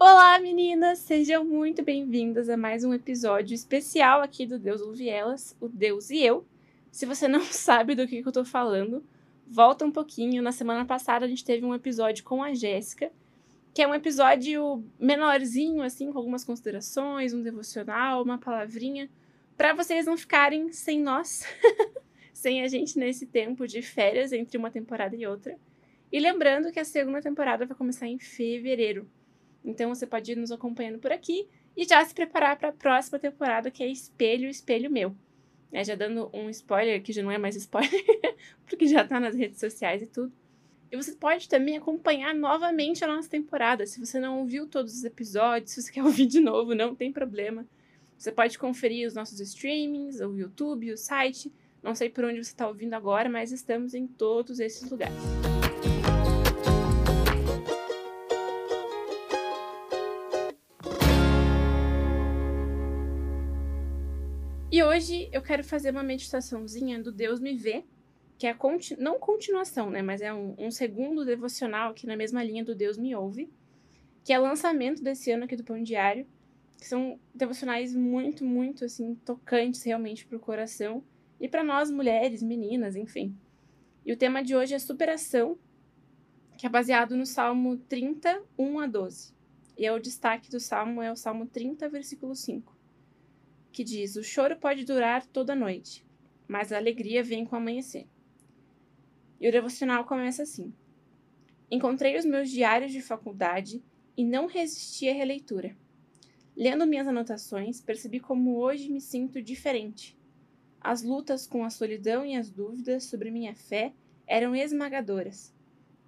Olá, meninas! Sejam muito bem-vindas a mais um episódio especial aqui do Deus Ouve Elas, o Deus e eu. Se você não sabe do que, eu tô falando, volta um pouquinho. Na semana passada a gente teve um episódio com a Jéssica, que é um episódio menorzinho, assim, com algumas considerações, um devocional, uma palavrinha, para vocês não ficarem sem nós, sem a gente nesse tempo de férias entre uma temporada e outra. E lembrando que a segunda temporada vai começar em fevereiro. Então você pode ir nos acompanhando por aqui e já se preparar para a próxima temporada, que é Espelho, Espelho Meu. É, já dando um spoiler, que já não é mais spoiler, porque já está nas redes sociais e tudo. E você pode também acompanhar novamente a nossa temporada. Se você não ouviu todos os episódios, se você quer ouvir de novo, não tem problema. Você pode conferir os nossos streamings, o YouTube, o site. Não sei por onde você está ouvindo agora, mas estamos em todos esses lugares. E hoje eu quero fazer uma meditaçãozinha do Deus me vê, que é a conti não continuação, né, mas é um, um, segundo devocional aqui na mesma linha do Deus me ouve, que é lançamento desse ano aqui do Pão Diário, que são devocionais muito, muito assim tocantes realmente para o coração e para nós mulheres, meninas, enfim. E o tema de hoje é superação, que é baseado no Salmo 30, 1 a 12. E é o destaque do Salmo é o Salmo 30, versículo 5 que diz: O choro pode durar toda a noite, mas a alegria vem com o amanhecer. E o devocional começa assim: Encontrei os meus diários de faculdade e não resisti à releitura. Lendo minhas anotações, percebi como hoje me sinto diferente. As lutas com a solidão e as dúvidas sobre minha fé eram esmagadoras,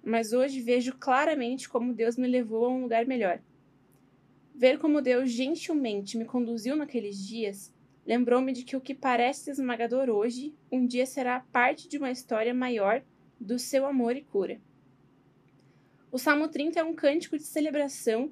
mas hoje vejo claramente como Deus me levou a um lugar melhor Ver como Deus gentilmente me conduziu naqueles dias lembrou-me de que o que parece esmagador hoje, um dia será parte de uma história maior do seu amor e cura. O Salmo 30 é um cântico de celebração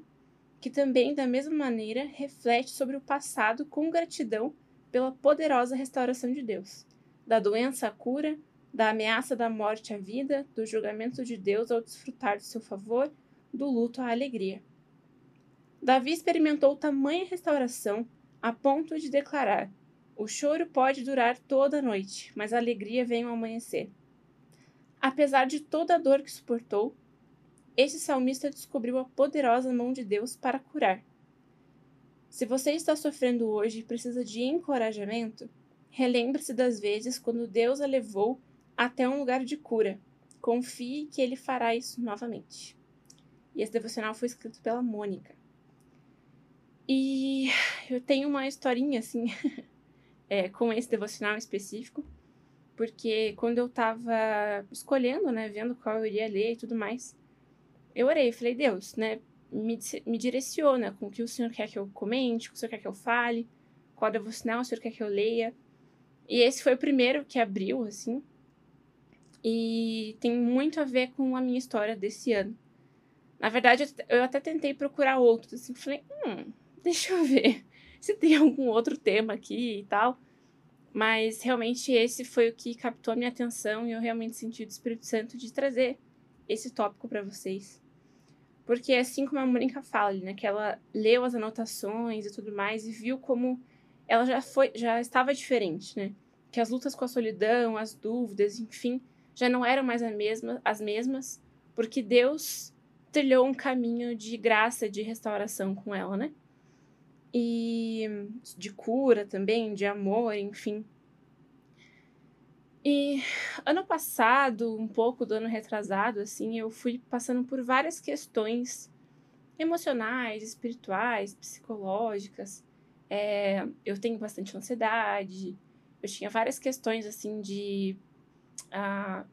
que também, da mesma maneira, reflete sobre o passado com gratidão pela poderosa restauração de Deus, da doença à cura, da ameaça da morte à vida, do julgamento de Deus ao desfrutar do seu favor, do luto à alegria. Davi experimentou tamanha restauração a ponto de declarar: O choro pode durar toda a noite, mas a alegria vem ao amanhecer. Apesar de toda a dor que suportou, este salmista descobriu a poderosa mão de Deus para curar. Se você está sofrendo hoje e precisa de encorajamento, relembre-se das vezes quando Deus a levou até um lugar de cura. Confie que ele fará isso novamente. E esse devocional foi escrito pela Mônica. E eu tenho uma historinha, assim, é, com esse devocional específico, porque quando eu tava escolhendo, né, vendo qual eu iria ler e tudo mais, eu orei, falei, Deus, né, me, me direciona com o que o Senhor quer que eu comente, o que o Senhor quer que eu fale, qual devocional o Senhor quer que eu leia. E esse foi o primeiro que abriu, assim, e tem muito a ver com a minha história desse ano. Na verdade, eu até tentei procurar outros, assim, falei, hum, deixa eu ver se tem algum outro tema aqui e tal. Mas realmente esse foi o que captou a minha atenção e eu realmente senti o Espírito Santo de trazer esse tópico para vocês. Porque assim como a Mônica fala, né, que ela leu as anotações e tudo mais e viu como ela já foi, já estava diferente, né? Que as lutas com a solidão, as dúvidas, enfim, já não eram mais a mesma, as mesmas, porque Deus trilhou um caminho de graça, de restauração com ela, né? E de cura também, de amor, enfim. E ano passado, um pouco do ano retrasado, assim, eu fui passando por várias questões emocionais, espirituais, psicológicas. É, eu tenho bastante ansiedade, eu tinha várias questões, assim, de a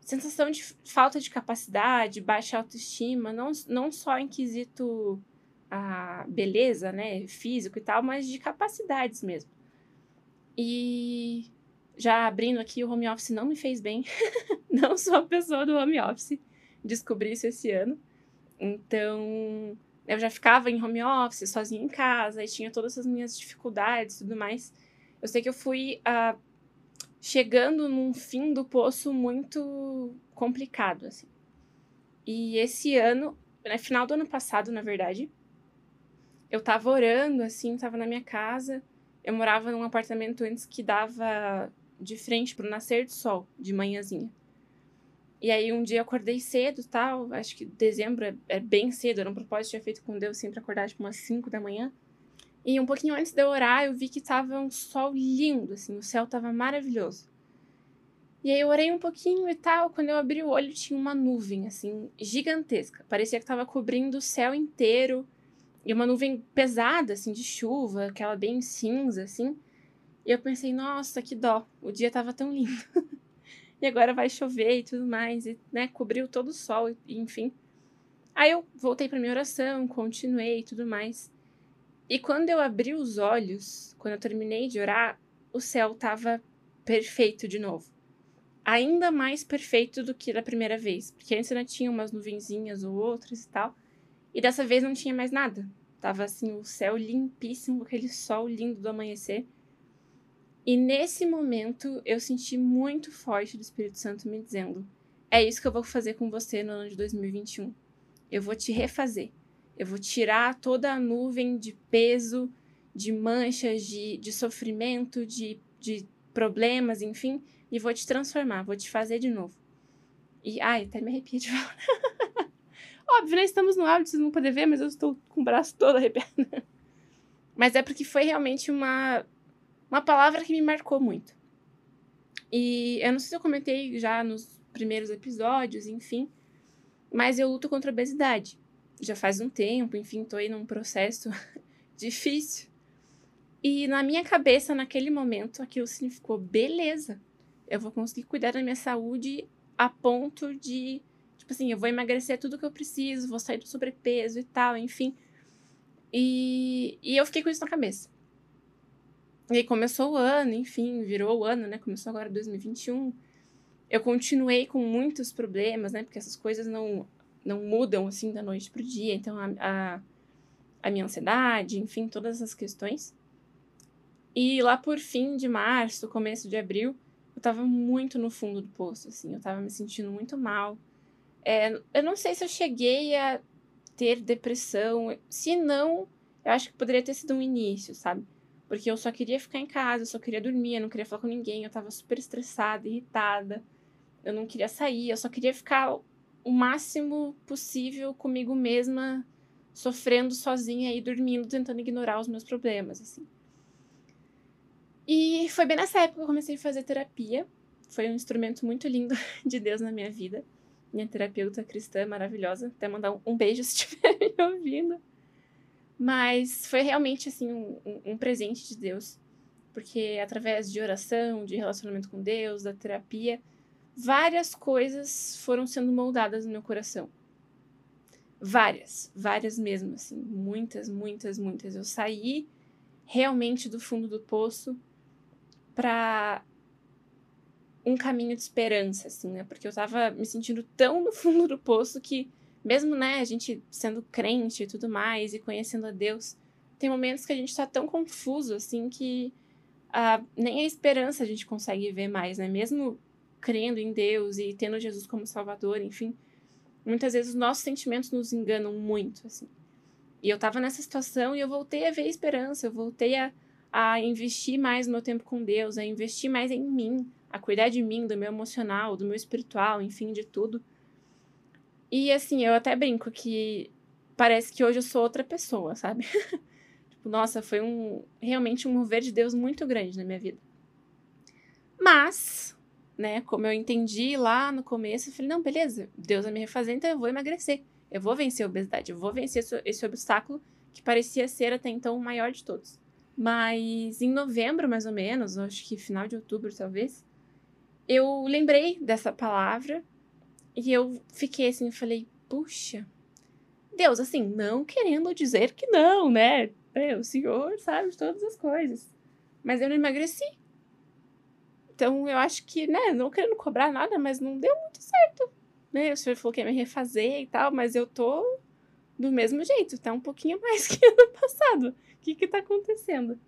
sensação de falta de capacidade, baixa autoestima, não, não só em quesito a beleza, né, físico e tal, mas de capacidades mesmo. E já abrindo aqui, o home office não me fez bem. não sou a pessoa do home office. Descobri isso esse ano. Então, eu já ficava em home office, sozinha em casa, e tinha todas as minhas dificuldades e tudo mais. Eu sei que eu fui uh, chegando num fim do poço muito complicado, assim. E esse ano, no né, final do ano passado, na verdade, eu tava orando, assim, tava na minha casa. Eu morava num apartamento antes que dava de frente pro nascer do sol, de manhãzinha. E aí um dia eu acordei cedo tal, acho que dezembro é, é bem cedo, era um propósito que tinha feito com Deus sempre acordar tipo umas 5 da manhã. E um pouquinho antes de eu orar, eu vi que tava um sol lindo, assim, o céu tava maravilhoso. E aí eu orei um pouquinho e tal, quando eu abri o olho tinha uma nuvem, assim, gigantesca. Parecia que tava cobrindo o céu inteiro. E uma nuvem pesada, assim, de chuva, aquela bem cinza, assim. E eu pensei, nossa, que dó, o dia tava tão lindo. e agora vai chover e tudo mais, e, né, cobriu todo o sol, e, enfim. Aí eu voltei para minha oração, continuei e tudo mais. E quando eu abri os olhos, quando eu terminei de orar, o céu tava perfeito de novo. Ainda mais perfeito do que da primeira vez, porque antes ainda tinha umas nuvenzinhas ou outras e tal. E dessa vez não tinha mais nada. Tava assim o céu limpíssimo, aquele sol lindo do amanhecer. E nesse momento eu senti muito forte do Espírito Santo me dizendo: é isso que eu vou fazer com você no ano de 2021. Eu vou te refazer. Eu vou tirar toda a nuvem de peso, de manchas, de, de sofrimento, de, de problemas, enfim, e vou te transformar, vou te fazer de novo. E, ai, até me arrepio de falar. Óbvio, né? Estamos no áudio, vocês não podem ver, mas eu estou com o braço todo arrepiado. mas é porque foi realmente uma uma palavra que me marcou muito. E eu não sei se eu comentei já nos primeiros episódios, enfim, mas eu luto contra a obesidade. Já faz um tempo, enfim, tô aí num processo difícil. E na minha cabeça, naquele momento, aquilo significou beleza. Eu vou conseguir cuidar da minha saúde a ponto de, tipo assim, eu vou emagrecer tudo que eu preciso, vou sair do sobrepeso e tal, enfim. E, e eu fiquei com isso na cabeça. E aí começou o ano, enfim, virou o ano, né? Começou agora 2021. Eu continuei com muitos problemas, né? Porque essas coisas não, não mudam assim da noite pro dia. Então, a, a, a minha ansiedade, enfim, todas essas questões. E lá por fim de março, começo de abril, eu tava muito no fundo do poço, assim. Eu tava me sentindo muito mal. É, eu não sei se eu cheguei a ter depressão. Se não, eu acho que poderia ter sido um início, sabe? Porque eu só queria ficar em casa, eu só queria dormir, eu não queria falar com ninguém, eu tava super estressada, irritada. Eu não queria sair, eu só queria ficar o máximo possível comigo mesma, sofrendo sozinha e dormindo, tentando ignorar os meus problemas, assim. E foi bem nessa época que eu comecei a fazer terapia. Foi um instrumento muito lindo de Deus na minha vida. Minha terapeuta cristã maravilhosa. Até mandar um beijo se estiver me ouvindo. Mas foi realmente, assim, um, um presente de Deus. Porque através de oração, de relacionamento com Deus, da terapia, várias coisas foram sendo moldadas no meu coração. Várias, várias mesmo, assim, muitas, muitas, muitas. Eu saí realmente do fundo do poço para um caminho de esperança, assim, né? Porque eu tava me sentindo tão no fundo do poço que mesmo, né, a gente sendo crente e tudo mais e conhecendo a Deus, tem momentos que a gente tá tão confuso, assim, que uh, nem a esperança a gente consegue ver mais, né? Mesmo crendo em Deus e tendo Jesus como Salvador, enfim, muitas vezes os nossos sentimentos nos enganam muito, assim. E eu tava nessa situação e eu voltei a ver a esperança, eu voltei a, a investir mais no meu tempo com Deus, a investir mais em mim, a cuidar de mim, do meu emocional, do meu espiritual, enfim, de tudo. E assim, eu até brinco que parece que hoje eu sou outra pessoa, sabe? tipo, nossa, foi um realmente um mover de Deus muito grande na minha vida. Mas, né, como eu entendi lá no começo, eu falei, não, beleza, Deus vai me refazer, então eu vou emagrecer. Eu vou vencer a obesidade, eu vou vencer esse obstáculo que parecia ser até então o maior de todos. Mas em novembro, mais ou menos, acho que final de outubro, talvez, eu lembrei dessa palavra e eu fiquei assim, falei, puxa, Deus, assim, não querendo dizer que não, né? É, o Senhor sabe de todas as coisas. Mas eu não emagreci. Então eu acho que, né, não querendo cobrar nada, mas não deu muito certo. Né? O senhor falou que ia me refazer e tal, mas eu tô do mesmo jeito, tá um pouquinho mais que ano passado. O que que tá acontecendo?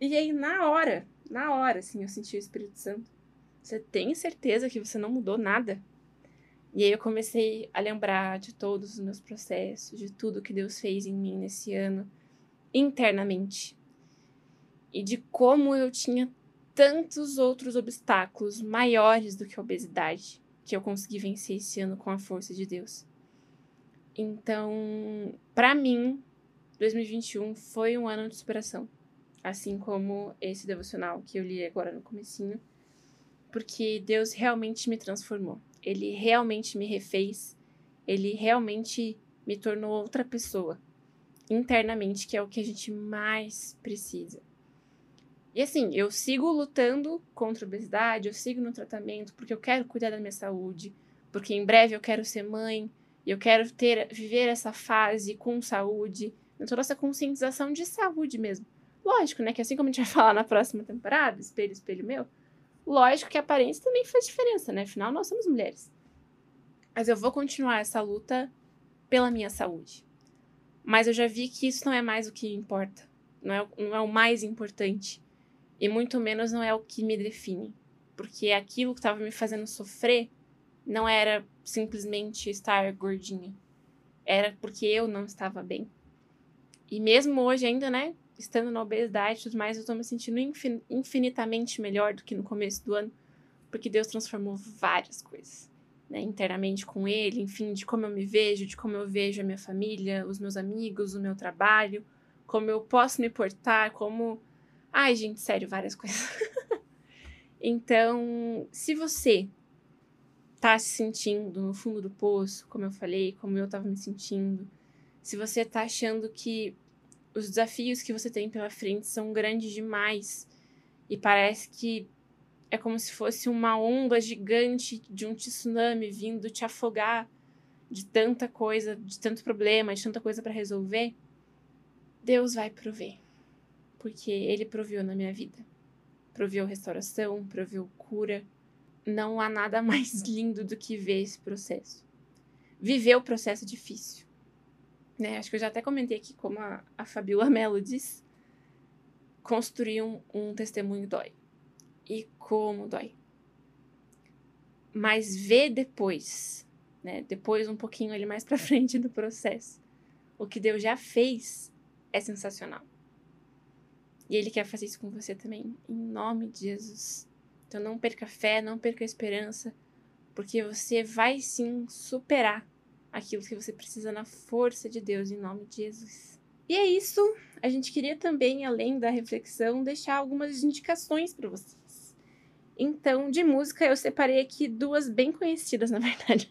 E aí, na hora, na hora, assim, eu senti o Espírito Santo. Você tem certeza que você não mudou nada? E aí eu comecei a lembrar de todos os meus processos, de tudo que Deus fez em mim nesse ano, internamente e de como eu tinha tantos outros obstáculos maiores do que a obesidade que eu consegui vencer esse ano com a força de Deus. Então, para mim, 2021 foi um ano de superação, assim como esse devocional que eu li agora no comecinho, porque Deus realmente me transformou. Ele realmente me refez, ele realmente me tornou outra pessoa internamente, que é o que a gente mais precisa. E assim, eu sigo lutando contra a obesidade, eu sigo no tratamento porque eu quero cuidar da minha saúde, porque em breve eu quero ser mãe, eu quero ter viver essa fase com saúde, toda essa conscientização de saúde mesmo. Lógico, né, que assim como a gente vai falar na próxima temporada, espelho, espelho meu, lógico que a aparência também faz diferença, né? Afinal, nós somos mulheres. Mas eu vou continuar essa luta pela minha saúde. Mas eu já vi que isso não é mais o que importa. Não é, não é o mais importante. E muito menos não é o que me define. Porque aquilo que estava me fazendo sofrer não era simplesmente estar gordinha. Era porque eu não estava bem. E mesmo hoje ainda, né, estando na obesidade e tudo mais, eu tô me sentindo infin infinitamente melhor do que no começo do ano, porque Deus transformou várias coisas, né, internamente com Ele, enfim, de como eu me vejo, de como eu vejo a minha família, os meus amigos, o meu trabalho, como eu posso me portar, como Ai, gente, sério, várias coisas. então, se você tá se sentindo no fundo do poço, como eu falei, como eu tava me sentindo, se você tá achando que os desafios que você tem pela frente são grandes demais e parece que é como se fosse uma onda gigante de um tsunami vindo te afogar de tanta coisa, de tanto problema, de tanta coisa para resolver, Deus vai prover porque ele proveu na minha vida. Proveu restauração, proveu cura. Não há nada mais lindo do que ver esse processo. Viver o processo difícil. Né? Acho que eu já até comentei aqui como a, a Fabiola Mello diz. Construir um, um testemunho dói. E como dói. Mas ver depois, né? Depois, um pouquinho ali mais pra frente do processo. O que Deus já fez é sensacional. E Ele quer fazer isso com você também, em nome de Jesus. Então não perca fé, não perca esperança, porque você vai sim superar aquilo que você precisa na força de Deus, em nome de Jesus. E é isso. A gente queria também, além da reflexão, deixar algumas indicações para vocês. Então, de música, eu separei aqui duas bem conhecidas, na verdade.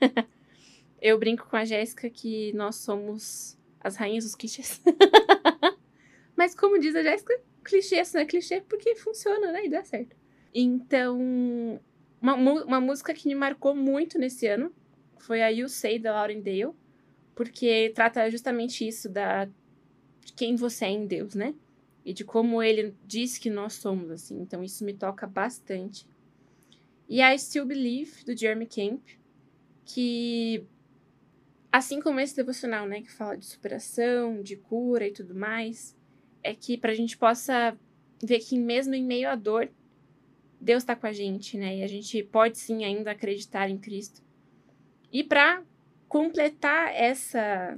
eu brinco com a Jéssica que nós somos as rainhas dos clichês. Mas como diz a Jéssica, clichê, não é clichê porque funciona, né? E dá certo. Então, uma, uma música que me marcou muito nesse ano foi a You Say, da Lauren Dale, porque trata justamente isso da de quem você é em Deus, né? E de como ele diz que nós somos, assim. Então, isso me toca bastante. E I Still Believe, do Jeremy Camp, que, assim como esse devocional, né, que fala de superação, de cura e tudo mais, é que para a gente possa ver que mesmo em meio à dor, Deus está com a gente, né? E a gente pode sim ainda acreditar em Cristo. E para completar essa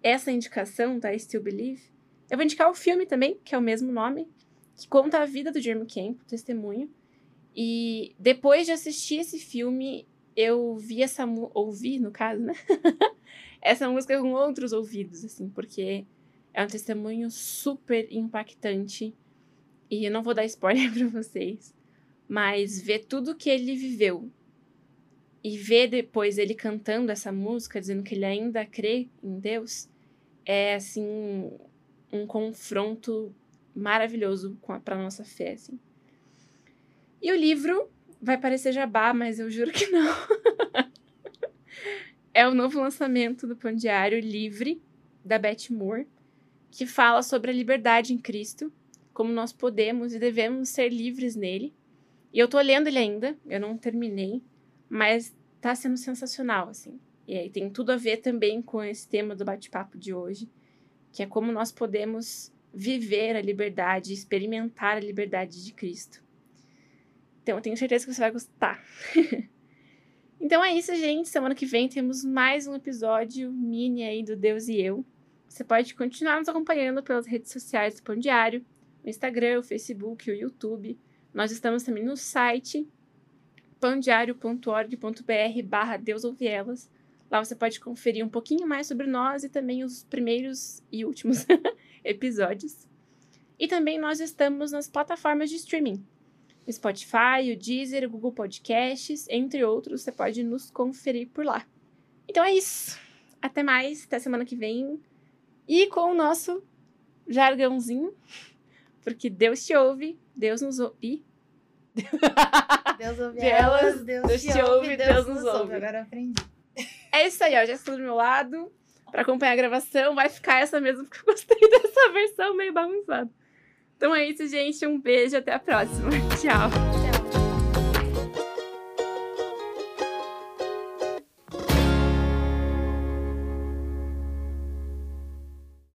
essa indicação da Still Believe, eu vou indicar o filme também, que é o mesmo nome, que conta a vida do Jeremy Camp, o testemunho. E depois de assistir esse filme, eu vi essa ouvi, no caso, né? essa música com outros ouvidos, assim, porque é um testemunho super impactante. E eu não vou dar spoiler para vocês. Mas ver tudo que ele viveu e ver depois ele cantando essa música, dizendo que ele ainda crê em Deus, é assim um confronto maravilhoso para nossa fé, assim. E o livro vai parecer jabá, mas eu juro que não. é o novo lançamento do Pão Diário Livre da Beth Moore que fala sobre a liberdade em Cristo, como nós podemos e devemos ser livres nele. E eu tô lendo ele ainda, eu não terminei, mas tá sendo sensacional, assim. E aí tem tudo a ver também com esse tema do bate-papo de hoje, que é como nós podemos viver a liberdade, experimentar a liberdade de Cristo. Então eu tenho certeza que você vai gostar. então é isso, gente. Semana que vem temos mais um episódio mini aí do Deus e Eu Você pode continuar nos acompanhando pelas redes sociais do Pão Diário, o Instagram, o Facebook, o YouTube. Nós estamos também no site pandiario.org.br barra Deus. Lá você pode conferir um pouquinho mais sobre nós e também os primeiros e últimos episódios. E também nós estamos nas plataformas de streaming. Spotify, o Deezer, o Google Podcasts, entre outros, você pode nos conferir por lá. Então é isso. Até mais, até semana que vem. E com o nosso jargãozinho, porque Deus te ouve, Deus nos ouve. Deus ouve elas, Deus, Deus te ouve, Deus, Deus nos ouve. ouve. Agora aprendi. É isso aí, ó. Já estou do meu lado para acompanhar a gravação. Vai ficar essa mesmo, porque eu gostei dessa versão meio bagunçada. Então é isso, gente. Um beijo, até a próxima. Tchau.